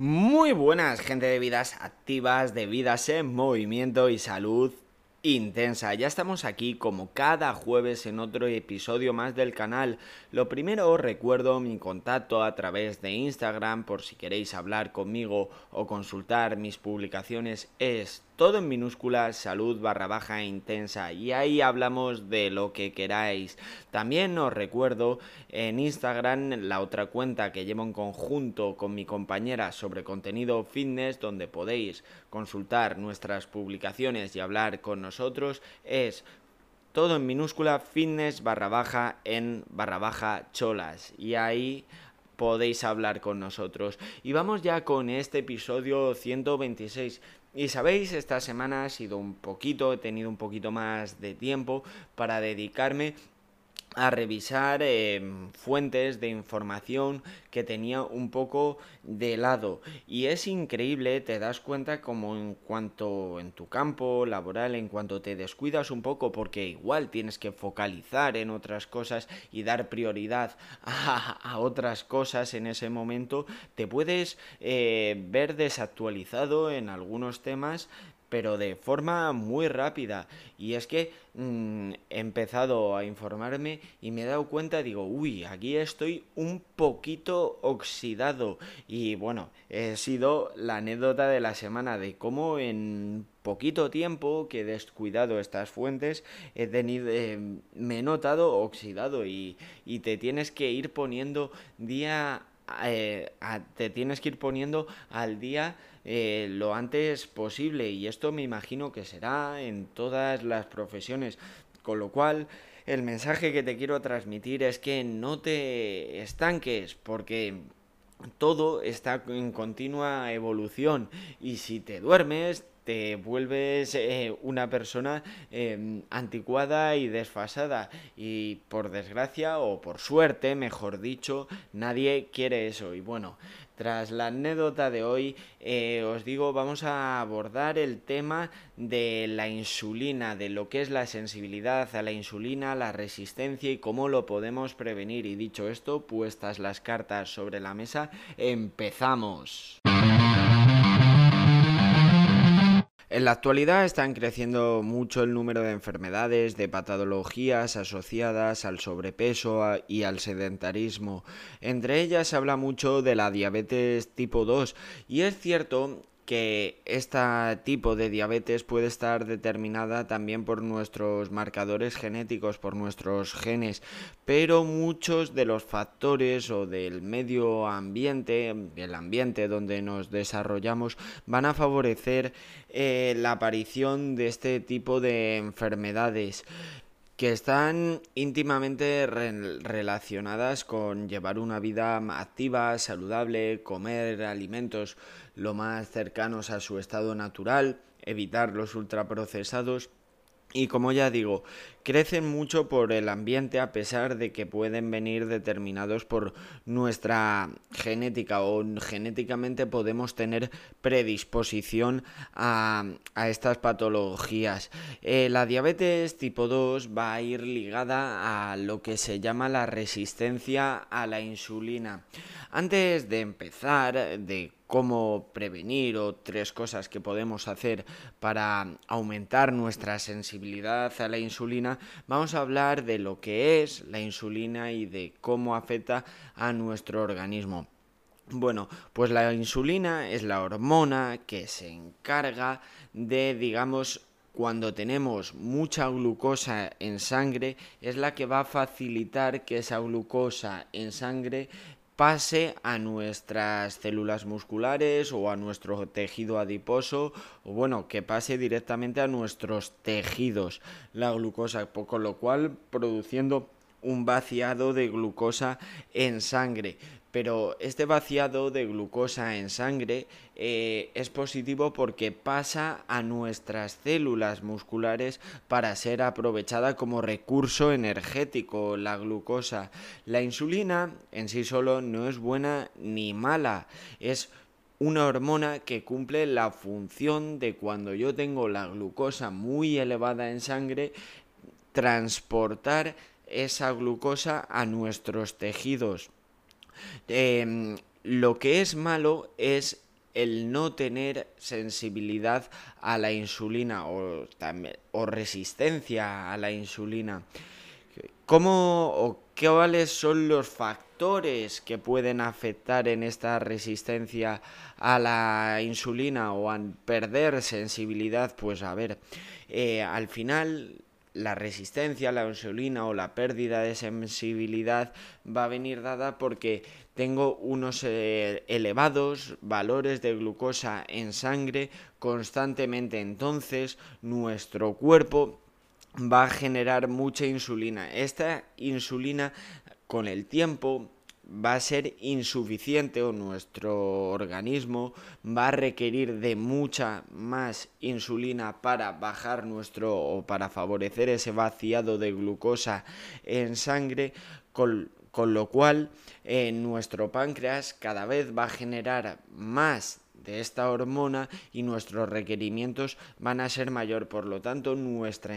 Muy buenas, gente de vidas activas, de vidas en movimiento y salud intensa. Ya estamos aquí como cada jueves en otro episodio más del canal. Lo primero os recuerdo mi contacto a través de Instagram por si queréis hablar conmigo o consultar mis publicaciones es todo en minúscula, salud barra baja intensa y ahí hablamos de lo que queráis. También os recuerdo en Instagram la otra cuenta que llevo en conjunto con mi compañera sobre contenido fitness donde podéis consultar nuestras publicaciones y hablar con nosotros es todo en minúscula fitness barra baja en barra baja cholas y ahí podéis hablar con nosotros. Y vamos ya con este episodio 126. Y sabéis, esta semana ha sido un poquito, he tenido un poquito más de tiempo para dedicarme a revisar em, fuentes de información que tenía un poco de lado. Y es increíble te das cuenta como en cuanto en tu campo laboral en cuanto te descuidas un poco porque igual tienes que focalizar en otras cosas y dar prioridad a, otras cosas en ese momento te puedes eh, ver desactualizado en algunos temas pero de forma muy rápida. Y es que mm, he empezado a informarme y me he dado cuenta, digo, uy, aquí estoy un poquito oxidado. Y bueno, he sido la anécdota de la semana de cómo en poquito tiempo que he descuidado estas fuentes, he tenido, eh, me he notado oxidado y, y te tienes que ir poniendo día eh, te tienes que ir poniendo al día eh, lo antes posible. Y esto me imagino que será en todas las profesiones. Con lo cual el mensaje que te quiero transmitir es que no te estanques porque todo está en continua evolución. Y si te duermes te vuelves eh, una persona em, anticuada y desfasada y por desgracia o por suerte, mejor dicho, nadie quiere eso y bueno, tras la anécdota de hoy, eh, os digo, vamos a abordar el tema de la insulina, de lo que es la sensibilidad a la insulina, la resistencia y cómo lo podemos prevenir. Y dicho esto, puestas las cartas sobre la mesa, empezamos. En la actualidad están creciendo mucho el número de enfermedades, de patologías asociadas al sobrepeso y al sedentarismo. Entre ellas se habla mucho de la diabetes tipo 2 y es cierto que este tipo de diabetes puede estar determinada también por nuestros marcadores genéticos, por nuestros genes, pero muchos de los factores o del medio ambiente, el ambiente donde nos desarrollamos, van a favorecer eh, la aparición de este tipo de enfermedades que están íntimamente relacionadas con llevar una vida activa, saludable, comer alimentos lo más cercanos a su estado natural, evitar los ultraprocesados y como ya digo, crecen mucho por el ambiente a pesar de que pueden venir determinados por nuestra genética o genéticamente podemos tener predisposición a, estas patologías. Eh, la diabetes tipo 2 va a ir ligada a lo que se llama la resistencia a la insulina. Antes de empezar, de cómo prevenir o tres cosas que podemos hacer para aumentar nuestra sensibilidad a la insulina, vamos a hablar de lo que es la insulina y de cómo afecta a nuestro organismo. Bueno, pues la insulina es la hormona que se encarga de, digamos, cuando tenemos mucha glucosa en sangre, es la que va a facilitar que esa glucosa en sangre pase a nuestras células musculares o a nuestro tejido adiposo o bueno, que pase directamente a nuestros tejidos la glucosa, con lo cual produciendo un vaciado de glucosa en sangre pero este vaciado de glucosa en sangre eh, es positivo porque pasa a nuestras células musculares para ser aprovechada como recurso energético, la glucosa. La insulina en sí solo no es buena ni mala, es una hormona que cumple la función de cuando yo tengo la glucosa muy elevada en sangre, transportar esa glucosa a nuestros tejidos Em, lo que es malo es el no tener sensibilidad a la insulina o, o resistencia a la insulina. ¿Cómo o cuáles son los factores que pueden afectar en esta resistencia a la insulina o a perder sensibilidad? Pues a ver, eh, al final la resistencia a la insulina o la pérdida de sensibilidad va a venir dada porque tengo unos eh, elevados valores de glucosa en sangre constantemente. Entonces nuestro cuerpo va a generar mucha insulina. Esta insulina con el tiempo va a ser insuficiente o nuestro organismo va a requerir de mucha más insulina para bajar nuestro o para favorecer ese vaciado de glucosa en sangre con, lo cual eh, nuestro páncreas cada vez va a generar más de esta hormona y nuestros requerimientos van a ser mayor. Por lo tanto, nuestra,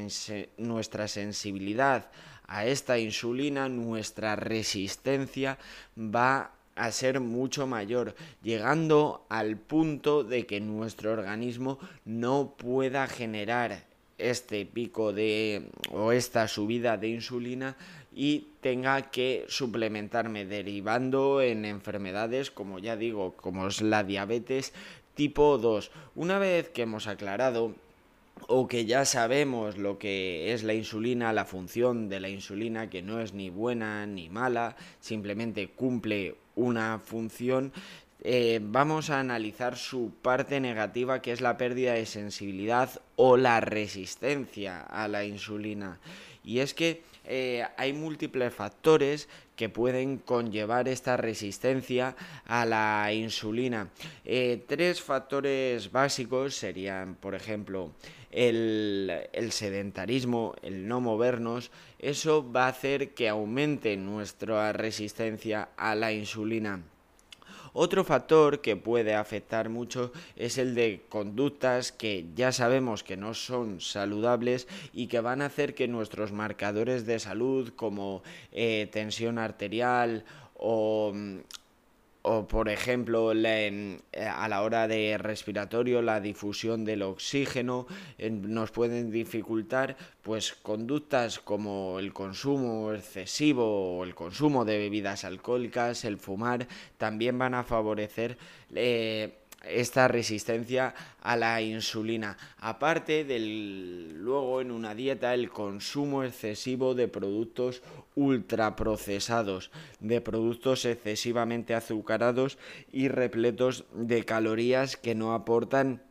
nuestra sensibilidad a esta insulina, nuestra resistencia va a ser mucho mayor, llegando al punto de que nuestro organismo no pueda generar este pico de o esta subida de insulina y tenga que suplementarme derivando en enfermedades como ya digo, como es la diabetes tipo 2. Una vez que hemos aclarado o que ya sabemos lo que es la insulina, la función de la insulina, que no es ni buena ni mala, simplemente cumple una función, eh, vamos a analizar su parte negativa, que es la pérdida de sensibilidad o la resistencia a la insulina. Y es que eh, hay múltiples factores que pueden conllevar esta resistencia a la insulina. Eh, tres factores básicos serían, por ejemplo, el, el, sedentarismo, el no movernos, eso va a hacer que aumente nuestra resistencia a la insulina. Otro factor que puede afectar mucho es el de conductas que ya sabemos que no son saludables y que van a hacer que nuestros marcadores de salud como eh, tensión arterial o mm, o por ejemplo eh, a la hora de respiratorio la difusión del oxígeno nos pueden dificultar pues conductas como el consumo excesivo o el consumo de bebidas alcohólicas el fumar también van a favorecer eh, esta resistencia a la insulina. Aparte del luego en una dieta el consumo excesivo de productos ultraprocesados, de productos excesivamente azucarados y repletos de calorías que no aportan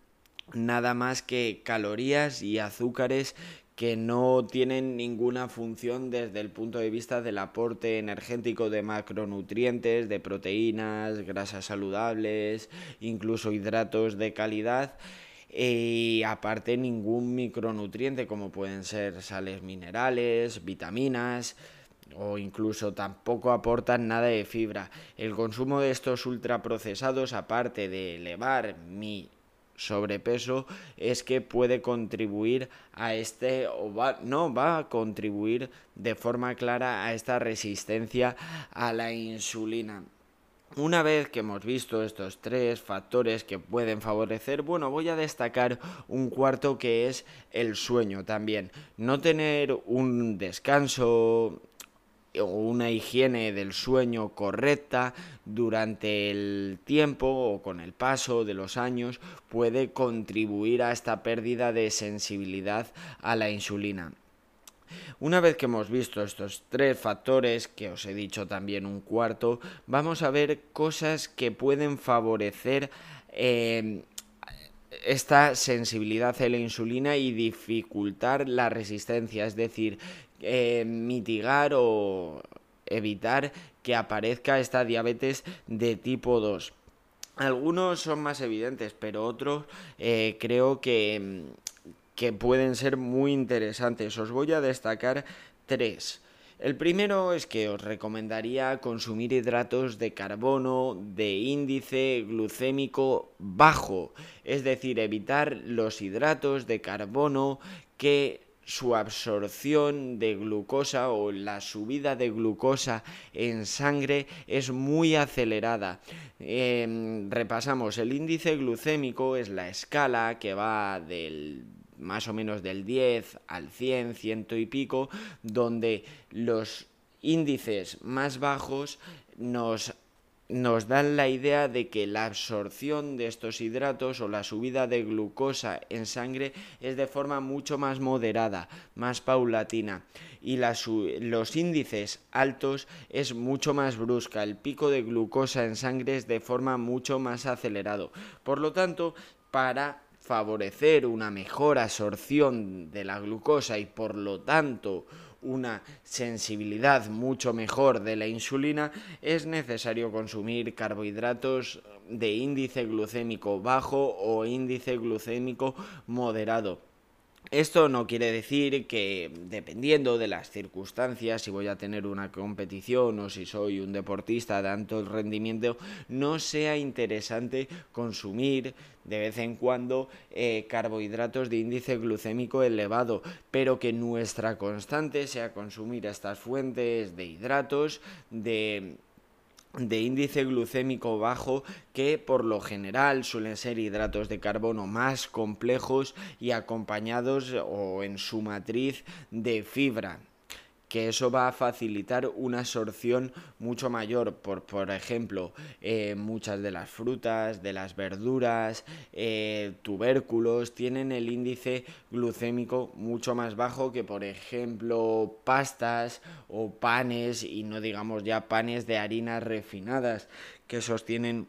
nada más que calorías y azúcares que no tienen ninguna función desde el punto de vista del aporte energético de macronutrientes, de proteínas, grasas saludables, incluso hidratos de calidad y aparte ningún micronutriente como pueden ser sales minerales, vitaminas o incluso tampoco aportan nada de fibra. El consumo de estos ultraprocesados aparte de elevar mi sobrepeso es que puede contribuir a este o no va a contribuir de forma clara a esta resistencia a la insulina. Una vez que hemos visto estos tres factores que pueden favorecer, bueno, voy a destacar un cuarto que es el sueño también. No tener un descanso o una higiene del sueño correcta durante el tiempo o con el paso de los años puede contribuir a esta pérdida de sensibilidad a la insulina. Una vez que hemos visto estos tres factores, que os he dicho también un cuarto, vamos a ver cosas que pueden favorecer eh, esta sensibilidad a la insulina y dificultar la resistencia, es decir, eh, mitigar o evitar que aparezca esta diabetes de tipo 2. Algunos son más evidentes, pero otros eh, creo que, que pueden ser muy interesantes. Os voy a destacar tres. El primero es que os recomendaría consumir hidratos de carbono de índice glucémico bajo, es decir, evitar los hidratos de carbono que su absorción de glucosa o la subida de glucosa en sangre es muy acelerada. Em, repasamos, el índice glucémico es la escala que va del más o menos del 10 al 100, ciento y pico, donde los índices más bajos nos nos dan la idea de que la absorción de estos hidratos o la subida de glucosa en sangre es de forma mucho más moderada, más paulatina. Y los índices altos es mucho más brusca, el pico de glucosa en sangre es de forma mucho más acelerado. Por lo tanto, para favorecer una mejor absorción de la glucosa y por lo tanto una sensibilidad mucho mejor de la insulina, es necesario consumir carbohidratos de índice glucémico bajo o índice glucémico moderado. Esto no quiere decir que dependiendo de las circunstancias, si voy a tener una competición o si soy un deportista de alto rendimiento, no sea interesante consumir de vez en cuando eh, carbohidratos de índice glucémico elevado, pero que nuestra constante sea consumir estas fuentes de hidratos, de de índice glucémico bajo que por lo general suelen ser hidratos de carbono más complejos y acompañados o en su matriz de fibra que eso va a facilitar una absorción mucho mayor. Por, por ejemplo, eh, muchas de las frutas, de las verduras, eh, tubérculos, tienen el índice glucémico mucho más bajo que, por ejemplo, pastas o panes, y no digamos ya panes de harinas refinadas, que sostienen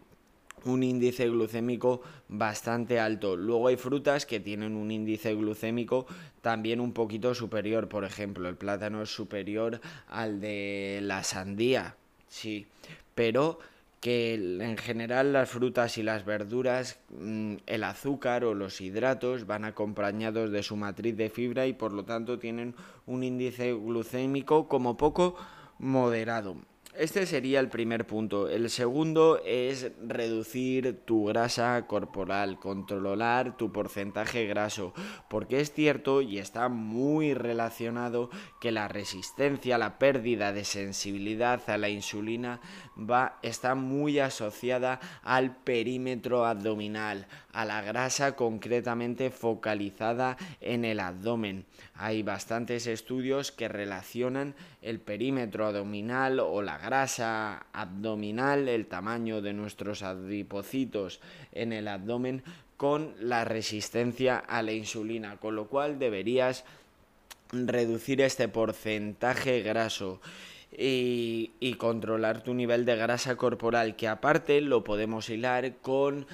un índice glucémico bastante alto. Luego hay frutas que tienen un índice glucémico también un poquito superior. Por ejemplo, el plátano es superior al de la sandía. Sí, pero que en general las frutas y las verduras, mm, el azúcar o los hidratos van acompañados de su matriz de fibra y por lo tanto tienen un índice glucémico como poco moderado. Este sería el primer punto. El segundo es reducir tu grasa corporal, controlar tu porcentaje graso, porque es cierto y está muy relacionado que la resistencia, la pérdida de sensibilidad a la insulina va está muy asociada al perímetro abdominal, a la grasa concretamente focalizada en el abdomen. Hay bastantes estudios que relacionan el perímetro abdominal o la grasa abdominal, el tamaño de nuestros adipocitos en el abdomen con la resistencia a la insulina, con lo cual deberías reducir este porcentaje graso. Y, controlar tu nivel de grasa corporal, que aparte lo podemos hilar con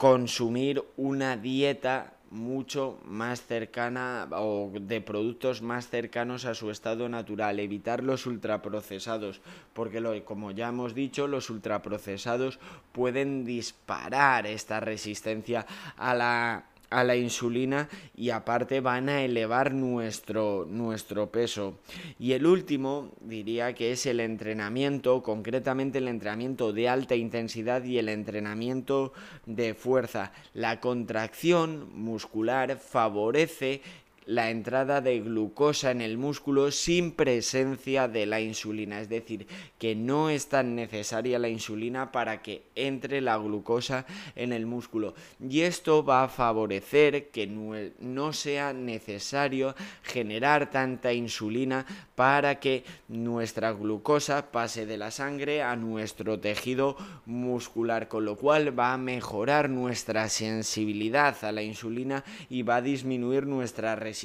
consumir una dieta mucho más cercana o de productos más cercanos a su estado natural, evitar los ultraprocesados, porque como ya hemos dicho, los ultraprocesados pueden disparar esta resistencia a la a la insulina y aparte van a elevar nuestro, nuestro peso. Y el último diría que es el entrenamiento, concretamente el entrenamiento de alta intensidad y el entrenamiento de fuerza. La contracción muscular favorece la entrada de glucosa en el músculo sin presencia de la insulina, es decir, que no es tan necesaria la insulina para que entre la glucosa en el músculo. Y esto va a favorecer que no sea necesario generar tanta insulina para que nuestra glucosa pase de la sangre a nuestro tejido muscular, con lo cual va a mejorar nuestra sensibilidad a la insulina y va a disminuir nuestra resistencia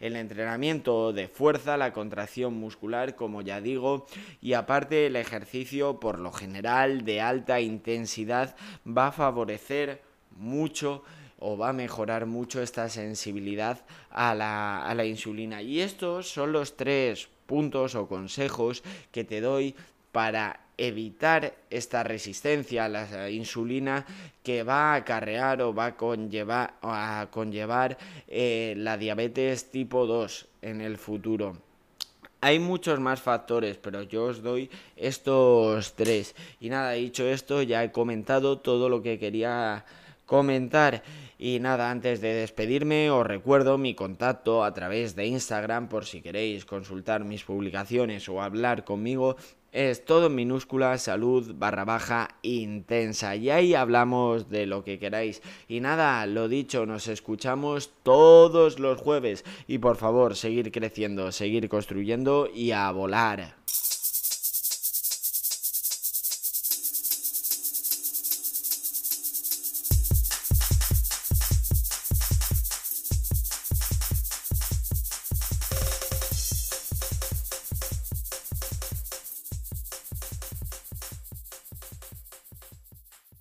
el entrenamiento de fuerza, la contracción muscular, como ya digo, y aparte el ejercicio por lo general de alta intensidad va a favorecer mucho o va a mejorar mucho esta sensibilidad a la, a la insulina. Y estos son los tres puntos o consejos que te doy para evitar esta resistencia a la insulina que va a acarrear o va a conllevar, a conllevar eh, la diabetes tipo 2 en el futuro. Hay muchos más factores, pero yo os doy estos tres. Y nada, dicho esto, ya he comentado todo lo que quería comentar. Y nada, antes de despedirme os recuerdo mi contacto a través de Instagram por si queréis consultar mis publicaciones o hablar conmigo. Es todo en minúscula, salud barra baja intensa. Y ahí hablamos de lo que queráis. Y nada, lo dicho, nos escuchamos todos los jueves. Y por favor, seguir creciendo, seguir construyendo y a volar.